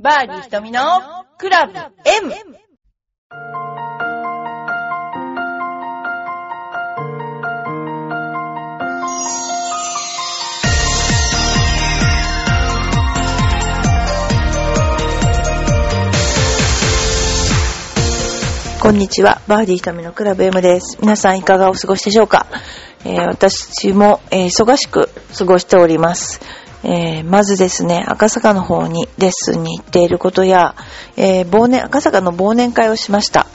バーディー瞳のクラブ M! こんにちは。バーディー瞳のクラブ M です。皆さんいかがお過ごしでしょうか、えー私も、えー忙しく過ごしております。えーまずですね、赤坂の方にレッスンに行っていることや、えー忘年、赤坂の忘年会をしました。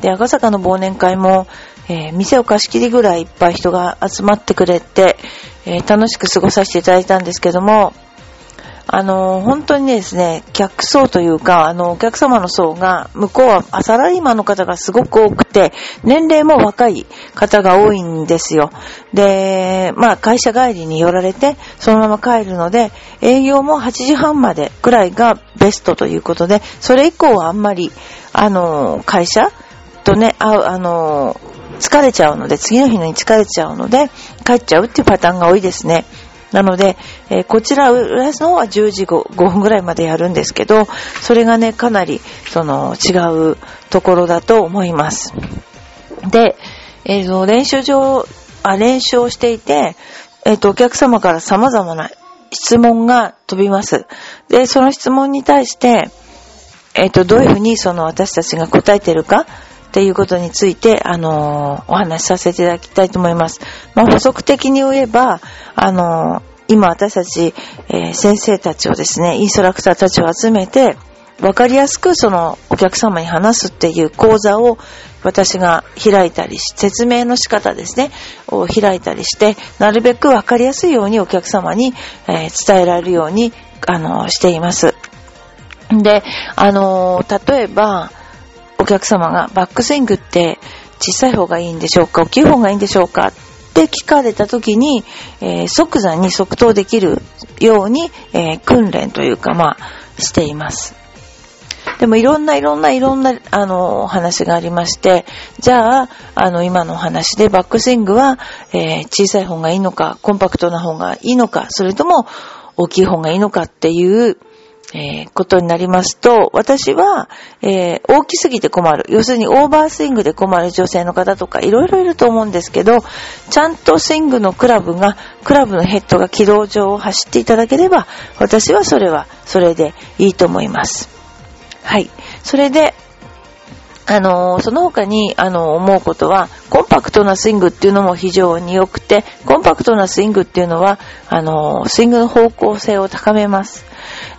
で、赤坂の忘年会も、えー店を貸し切りぐらいいっぱい人が集まってくれて、え楽しく過ごさせていただいたんですけども、あの、本当にですね、客層というか、あの、お客様の層が、向こうはサラリーマンの方がすごく多くて、年齢も若い方が多いんですよ。で、まあ、会社帰りに寄られて、そのまま帰るので、営業も8時半までくらいがベストということで、それ以降はあんまり、あの、会社とね、ああの、疲れちゃうので、次の日に疲れちゃうので、帰っちゃうっていうパターンが多いですね。なので、えーこちら、浦安の方は10時 5, 分ぐらいまでやるんですけど、それがね、かなり、その、違うところだと思います。で、えーと練習場、あ、練習をしていて、えっ、と、お客様から様々な質問が飛びます。で、その質問に対して、えっ、と、どういうふうにその私たちが答えてるかっていうことについて、あのーお話しさせていただきたいと思います。まあ、補足的に言えば、あのー今私たち、えー先生たちをですね、インストラクターたちを集めて、わかりやすくそのお客様に話すっていう講座を私が開いたりし、説明の仕方ですね、を開いたりして、なるべくわかりやすいようにお客様に、え伝えられるように、あのしています。で、あの例えば、お客様がバックスイングって小さい方がいいんでしょうか大きい方がいいんでしょうかって聞かれた時に、えー即座に即答できるように、えー訓練というか、まあ、しています。でもいろんないろんないろんな、あの、お話がありまして、じゃあ、あの、今のお話でバックスイングは、えー小さい方がいいのか、コンパクトな方がいいのか、それとも大きい方がいいのかっていう、えーことになりますと、私は、えー大きすぎて困る。要するにオーバースイングで困る女性の方とかいろいろいると思うんですけど、ちゃんとスイングのクラブが、クラブのヘッドが軌道上を走っていただければ、私はそれは、それでいいと思います。はい。それで、あのーその他に、あの思うことは、コンパクトなスイングっていうのも非常に良くて、コンパクトなスイングっていうのは、あのスイングの方向性を高めます。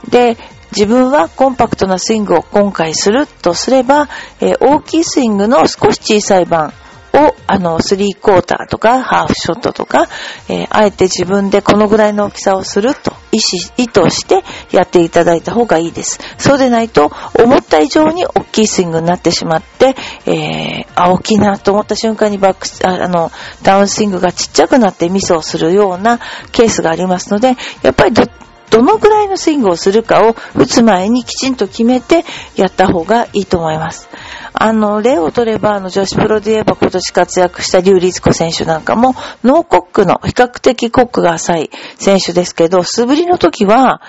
で、自分はコンパクトなスイングを今回するとすれば、えー大きいスイングの少し小さい版を、あの、スリークォーターとか、ハーフショットとか、えーあえて自分でこのぐらいの大きさをすると意思、意図してやっていただいた方がいいです。そうでないと、思った以上に大きいスイングになってしまって、えーあ、大きいなと思った瞬間にバック、あの、ダウンスイングがちっちゃくなってミスをするようなケースがありますので、やっぱりど、どのぐらいのスイングをするかを打つ前にきちんと決めてやった方がいいと思います。あの、例を取れば、あの、女子プロで言えば今年活躍したリュウ・リツコ選手なんかも、ノーコックの、比較的コックが浅い選手ですけど、素振りの時は、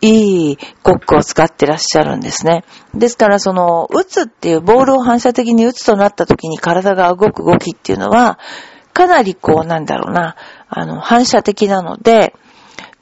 いいコックを使ってらっしゃるんですね。ですから、その、打つっていう、ボールを反射的に打つとなった時に体が動く動きっていうのは、かなりこう、なんだろうな、あの、反射的なので、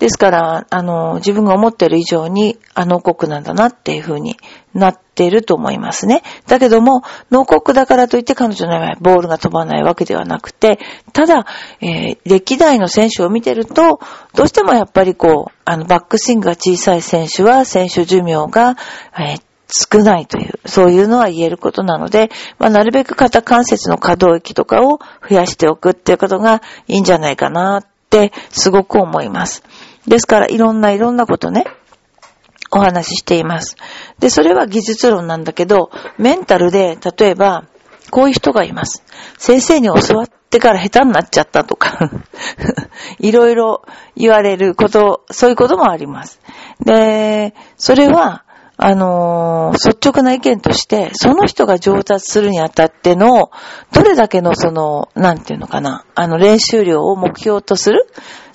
ですから、あの、自分が思ってる以上に、あ、ノーコックなんだなっていう風になってると思いますね。だけども、ノーコックだからといって彼女の場合、ボールが飛ばないわけではなくて、ただ、えー歴代の選手を見てると、どうしてもやっぱりこう、あの、バックスイングが小さい選手は、選手寿命が、えー少ないという、そういうのは言えることなので、まあ、なるべく肩関節の可動域とかを増やしておくっていうことがいいんじゃないかなって、すごく思います。ですから、いろんないろんなことね、お話ししています。で、それは技術論なんだけど、メンタルで、例えば、こういう人がいます。先生に教わってから下手になっちゃったとか、いろいろ言われること、そういうこともあります。で、それは、あのー、率直な意見として、その人が上達するにあたっての、どれだけのその、なんていうのかな、あの、練習量を目標とする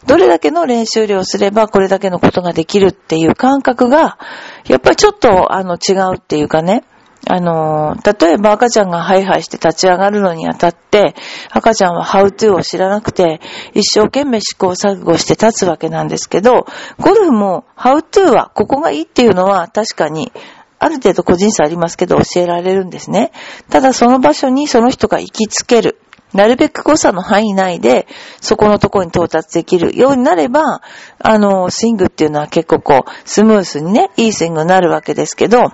どれだけの練習量をすればこれだけのことができるっていう感覚が、やっぱりちょっと、あの、違うっていうかね、あの、例えば赤ちゃんがハイハイして立ち上がるのにあたって、赤ちゃんはハウトゥーを知らなくて、一生懸命試行錯誤して立つわけなんですけど、ゴルフもハウトゥーはここがいいっていうのは確かに、ある程度個人差ありますけど教えられるんですね。ただその場所にその人が行きつける。なるべく誤差の範囲内で、そこのところに到達できるようになれば、あの、スイングっていうのは結構こう、スムースにね、いいスイングになるわけですけど、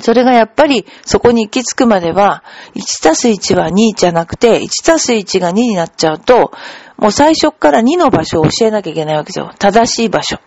それがやっぱりそこに行き着くまでは、1たす1は2じゃなくて、1たす1が2になっちゃうと、もう最初から2の場所を教えなきゃいけないわけですよ。正しい場所。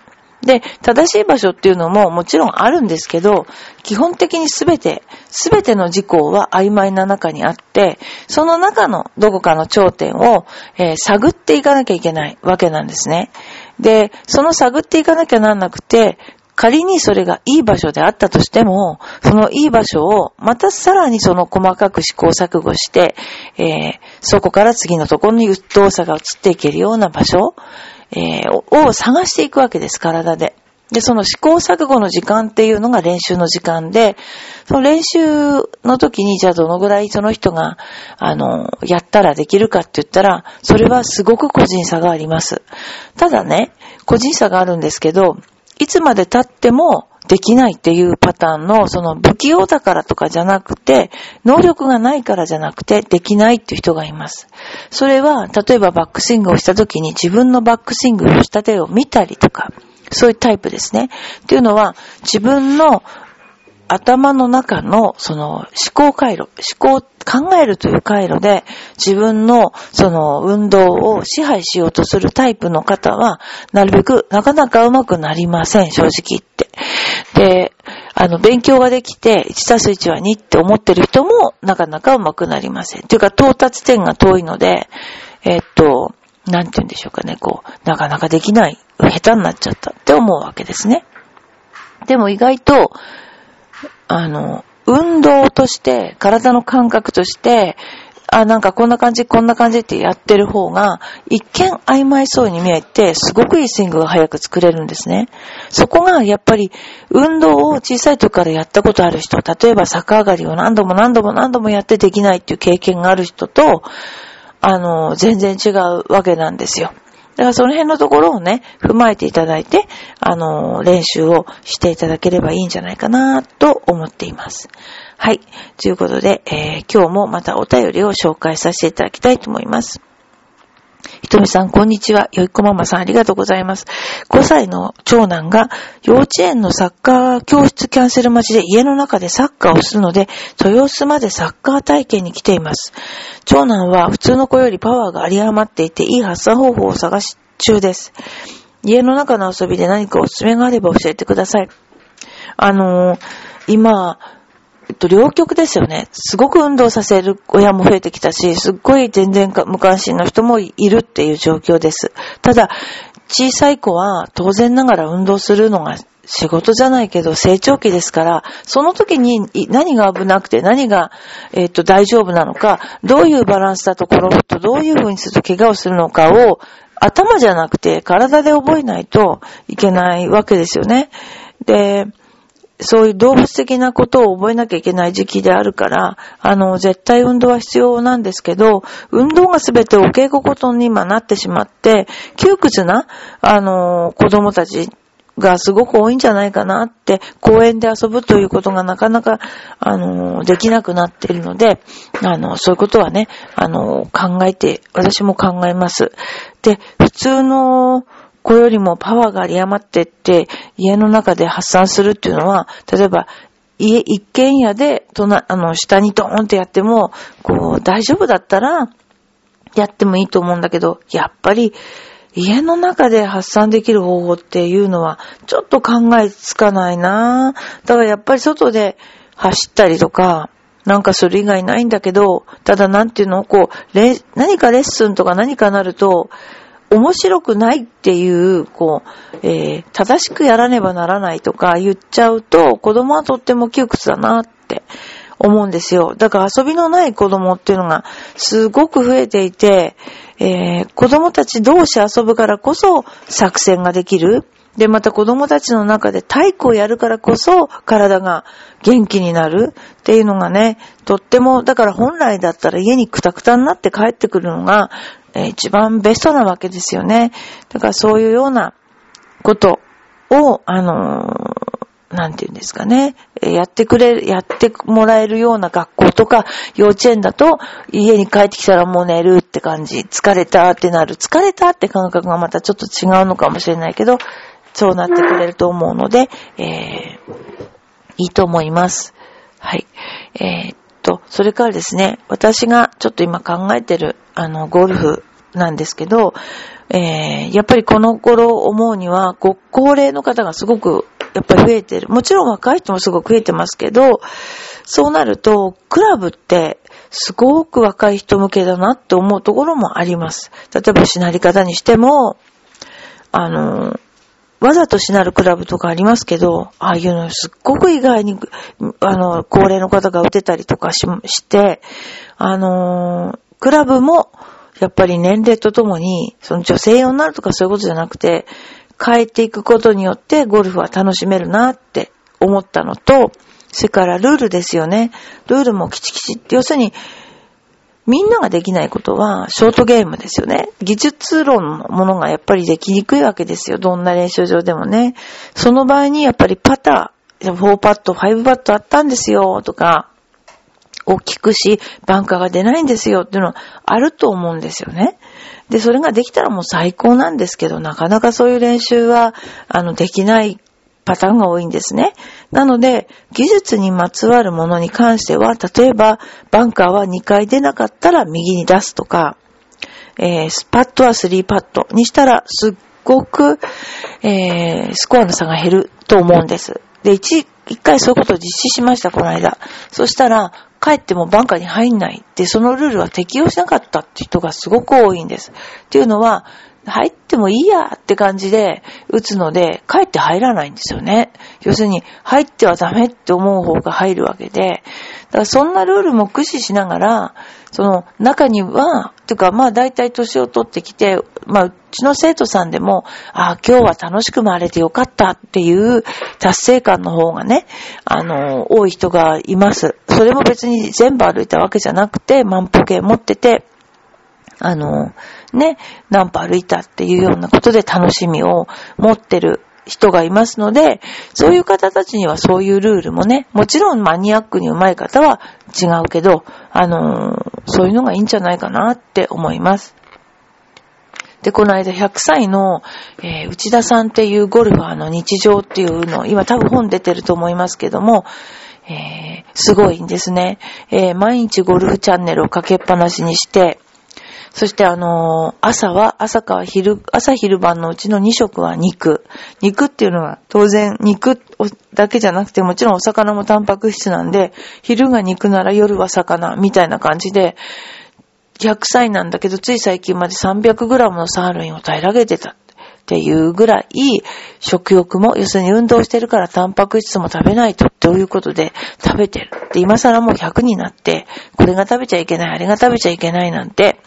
で、正しい場所っていうのももちろんあるんですけど、基本的にすべて、すべての事項は曖昧な中にあって、その中のどこかの頂点を、えー、探っていかなきゃいけないわけなんですね。で、その探っていかなきゃなんなくて、仮にそれがいい場所であったとしても、そのいい場所をまたさらにその細かく試行錯誤して、えー、そこから次のところに動作が移っていけるような場所、えー、を探していくわけです、体で。で、その試行錯誤の時間っていうのが練習の時間で、その練習の時にじゃあどのぐらいその人が、あの、やったらできるかって言ったら、それはすごく個人差があります。ただね、個人差があるんですけど、いつまで経ってもできないっていうパターンの、その不器用だからとかじゃなくて、能力がないからじゃなくて、できないっていう人がいます。それは、例えばバックスイングをした時に自分のバックスイングをした手を見たりとか、そういうタイプですね。っていうのは、自分の頭の中のその思考回路、思考、考えるという回路で自分のその運動を支配しようとするタイプの方は、なるべくなかなかうまくなりません、正直言って。で、あの、勉強ができて、1たす1は2って思ってる人もなかなかうまくなりません。というか、到達点が遠いので、えっと、なんて言うんでしょうかね、こう、なかなかできない、下手になっちゃったって思うわけですね。でも意外と、あの、運動として、体の感覚として、あ、なんかこんな感じ、こんな感じってやってる方が、一見曖昧そうに見えて、すごくいいスイングが早く作れるんですね。そこがやっぱり、運動を小さい時からやったことある人、例えば逆上がりを何度も何度も何度もやってできないっていう経験がある人と、あの、全然違うわけなんですよ。だからその辺のところをね、踏まえていただいて、あの、練習をしていただければいいんじゃないかなと思っています。はい。ということで、えー、今日もまたお便りを紹介させていただきたいと思います。ひとみさん、こんにちは。よいこママさん、ありがとうございます。5歳の長男が幼稚園のサッカー教室キャンセル待ちで家の中でサッカーをするので、豊洲までサッカー体験に来ています。長男は普通の子よりパワーが有り余っていて、いい発散方法を探し中です。家の中の遊びで何かおすすめがあれば教えてください。あのー、今、と、両極ですよね。すごく運動させる親も増えてきたし、すっごい全然無関心の人もいるっていう状況です。ただ、小さい子は当然ながら運動するのが仕事じゃないけど成長期ですから、その時に何が危なくて何が、えっと、大丈夫なのか、どういうバランスだと転ぶとどういう風にすると怪我をするのかを頭じゃなくて体で覚えないといけないわけですよね。で、そういう動物的なことを覚えなきゃいけない時期であるから、あの、絶対運動は必要なんですけど、運動がすべてお稽古事に今なってしまって、窮屈な、あの、子供たちがすごく多いんじゃないかなって、公園で遊ぶということがなかなか、あの、できなくなっているので、あの、そういうことはね、あの、考えて、私も考えます。で、普通の、子よりもパワーが有り余ってって、家の中で発散するっていうのは、例えば、家、一軒家で、とな、あの、下にドーンってやっても、こう、大丈夫だったら、やってもいいと思うんだけど、やっぱり、家の中で発散できる方法っていうのは、ちょっと考えつかないな。だからやっぱり外で走ったりとか、なんかそれ以外ないんだけど、ただなんていうのこう、何かレッスンとか何かなると、面白くないっていう、こう、えー、正しくやらねばならないとか言っちゃうと、子供はとっても窮屈だなって思うんですよ。だから遊びのない子供っていうのがすごく増えていて、えー、子供たち同士遊ぶからこそ作戦ができる。で、また子供たちの中で体育をやるからこそ体が元気になるっていうのがね、とっても、だから本来だったら家にクタクタになって帰ってくるのが、え、一番ベストなわけですよね。だからそういうようなことを、あの、なんて言うんですかね、やってくれ、やってもらえるような学校とか幼稚園だと家に帰ってきたらもう寝るって感じ、疲れたってなる、疲れたって感覚がまたちょっと違うのかもしれないけど、そうなってくれると思うので、えー、いいと思います。はい。えー、っと、それからですね、私がちょっと今考えてる、あの、ゴルフなんですけど、えー、やっぱりこの頃思うには、ご高齢の方がすごくやっぱり増えてる。もちろん若い人もすごく増えてますけど、そうなると、クラブってすごく若い人向けだなって思うところもあります。例えばしなり方にしても、あの、わざとしなるクラブとかありますけど、ああいうのすっごく意外に、あの、高齢の方が打てたりとかしして、あのー、クラブも、やっぱり年齢とともに、その女性用になるとかそういうことじゃなくて、変えていくことによってゴルフは楽しめるなって思ったのと、それからルールですよね。ルールもキチキチって、要するに、みんなができないことは、ショートゲームですよね。技術論のものがやっぱりできにくいわけですよ。どんな練習場でもね。その場合にやっぱりパター、4パット、5パットあったんですよ、とか、大きくし、バンカーが出ないんですよっていうのはあると思うんですよね。で、それができたらもう最高なんですけど、なかなかそういう練習は、あの、できないパターンが多いんですね。なので、技術にまつわるものに関しては、例えば、バンカーは2回出なかったら右に出すとか、えー、スパットは3パットにしたら、すっごく、えー、スコアの差が減ると思うんです。で、一、一回そういうことを実施しました、この間。そしたら、帰ってもバンカーに入んない。で、そのルールは適用しなかったって人がすごく多いんです。っていうのは、入ってもいいやって感じで打つので、かえって入らないんですよね。要するに、入ってはダメって思う方が入るわけで、だからそんなルールも駆使しながら、その中には、というかまあ大体年を取ってきて、まあうちの生徒さんでも、ああ、今日は楽しく回れてよかったっていう達成感の方がね、あの、多い人がいます。それも別に全部歩いたわけじゃなくて、万歩計持ってて、あの、ね、何歩歩いたっていうようなことで楽しみを持ってる人がいますので、そういう方たちにはそういうルールもね、もちろんマニアックに上手い方は違うけど、あのそういうのがいいんじゃないかなって思います。で、この間100歳の、えー、内田さんっていうゴルファーの日常っていうの、今多分本出てると思いますけども、えー、すごいんですね。え、毎日ゴルフチャンネルをかけっぱなしにして、そしてあの、朝は、朝か昼、朝昼晩のうちの2食は肉。肉っていうのは当然肉だけじゃなくてもちろんお魚もタンパク質なんで、昼が肉なら夜は魚みたいな感じで、100歳なんだけど、つい最近まで 300g のサーロインを平らげてたっていうぐらい、食欲も、要するに運動してるからタンパク質も食べないとということで食べてる。で、今更もう100になって、これが食べちゃいけない、あれが食べちゃいけないなんて、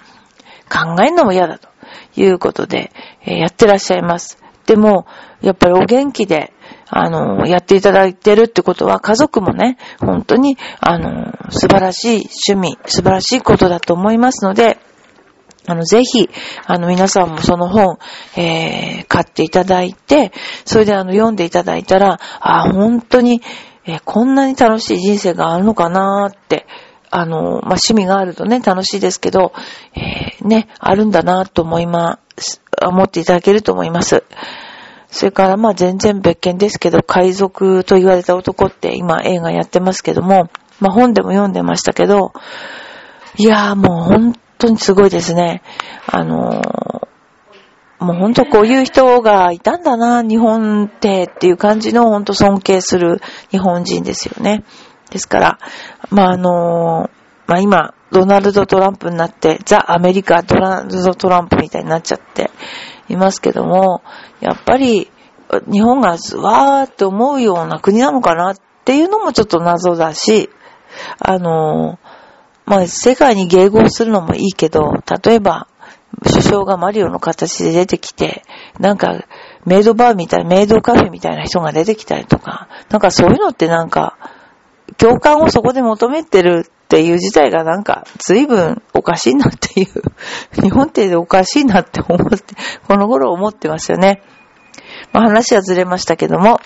考えるのも嫌だということで、えー、やってらっしゃいます。でも、やっぱりお元気で、あの、やっていただいてるってことは、家族もね、本当に、あの、素晴らしい趣味、素晴らしいことだと思いますので、あの、ぜひ、あの、皆さんもその本、えー、買っていただいて、それであの、読んでいただいたら、あ、本当に、えー、こんなに楽しい人生があるのかなーって、あの、まあ、趣味があるとね、楽しいですけど、えー、ね、あるんだなと思います、思っていただけると思います。それから、ま、全然別件ですけど、海賊と言われた男って今映画やってますけども、まあ、本でも読んでましたけど、いやーもう本当にすごいですね。あのー、もうほんとこういう人がいたんだな、日本ってっていう感じのほんと尊敬する日本人ですよね。ですから、まあ、あの、まあ今、ドナルド・トランプになって、ザ・アメリカ・ドナルド・トランプみたいになっちゃっていますけども、やっぱり日本がわーって思うような国なのかなっていうのもちょっと謎だし、あの、まあ世界に迎合するのもいいけど、例えば、首相がマリオの形で出てきて、なんか、メイドバーみたい、メイドカフェみたいな人が出てきたりとか、なんかそういうのってなんか、共感をそこで求めてるっていう自体がなんか随分おかしいなっていう、日本っておかしいなって思って、この頃思ってますよね。まあ話はずれましたけども、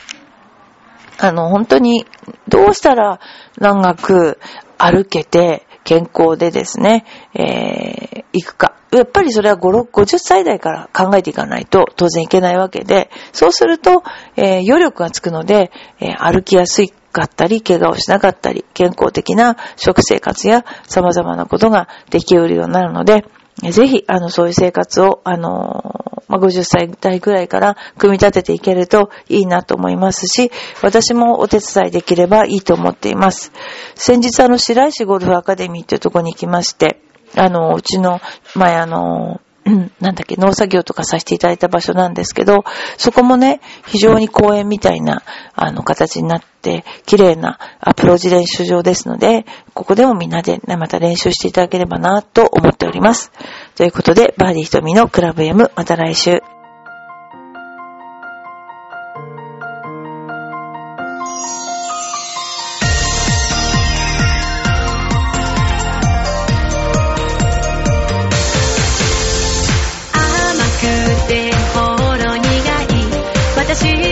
あの本当にどうしたら長く歩けて健康でですね、えー、行くか。やっぱりそれは5、50歳代から考えていかないと当然いけないわけで、そうすると、えー、余力がつくので、えー、歩きやすいかったり、怪我をしなかったり、健康的な食生活や様々なことができうるようになるので、ぜひ、あの、そういう生活を、あの、まあ、50歳代ぐらいから組み立てていけるといいなと思いますし、私もお手伝いできればいいと思っています。先日、あの、白石ゴルフアカデミーっていうところに行きまして、あの、うちの、前あの、なんだっけ、農作業とかさせていただいた場所なんですけど、そこもね、非常に公園みたいな、あの、形になって、綺麗なアプローチ練習場ですので、ここでもみんなで、ね、また練習していただければな、と思っております。ということで、バーディー瞳のクラブ M、また来週。私の癒しチョコ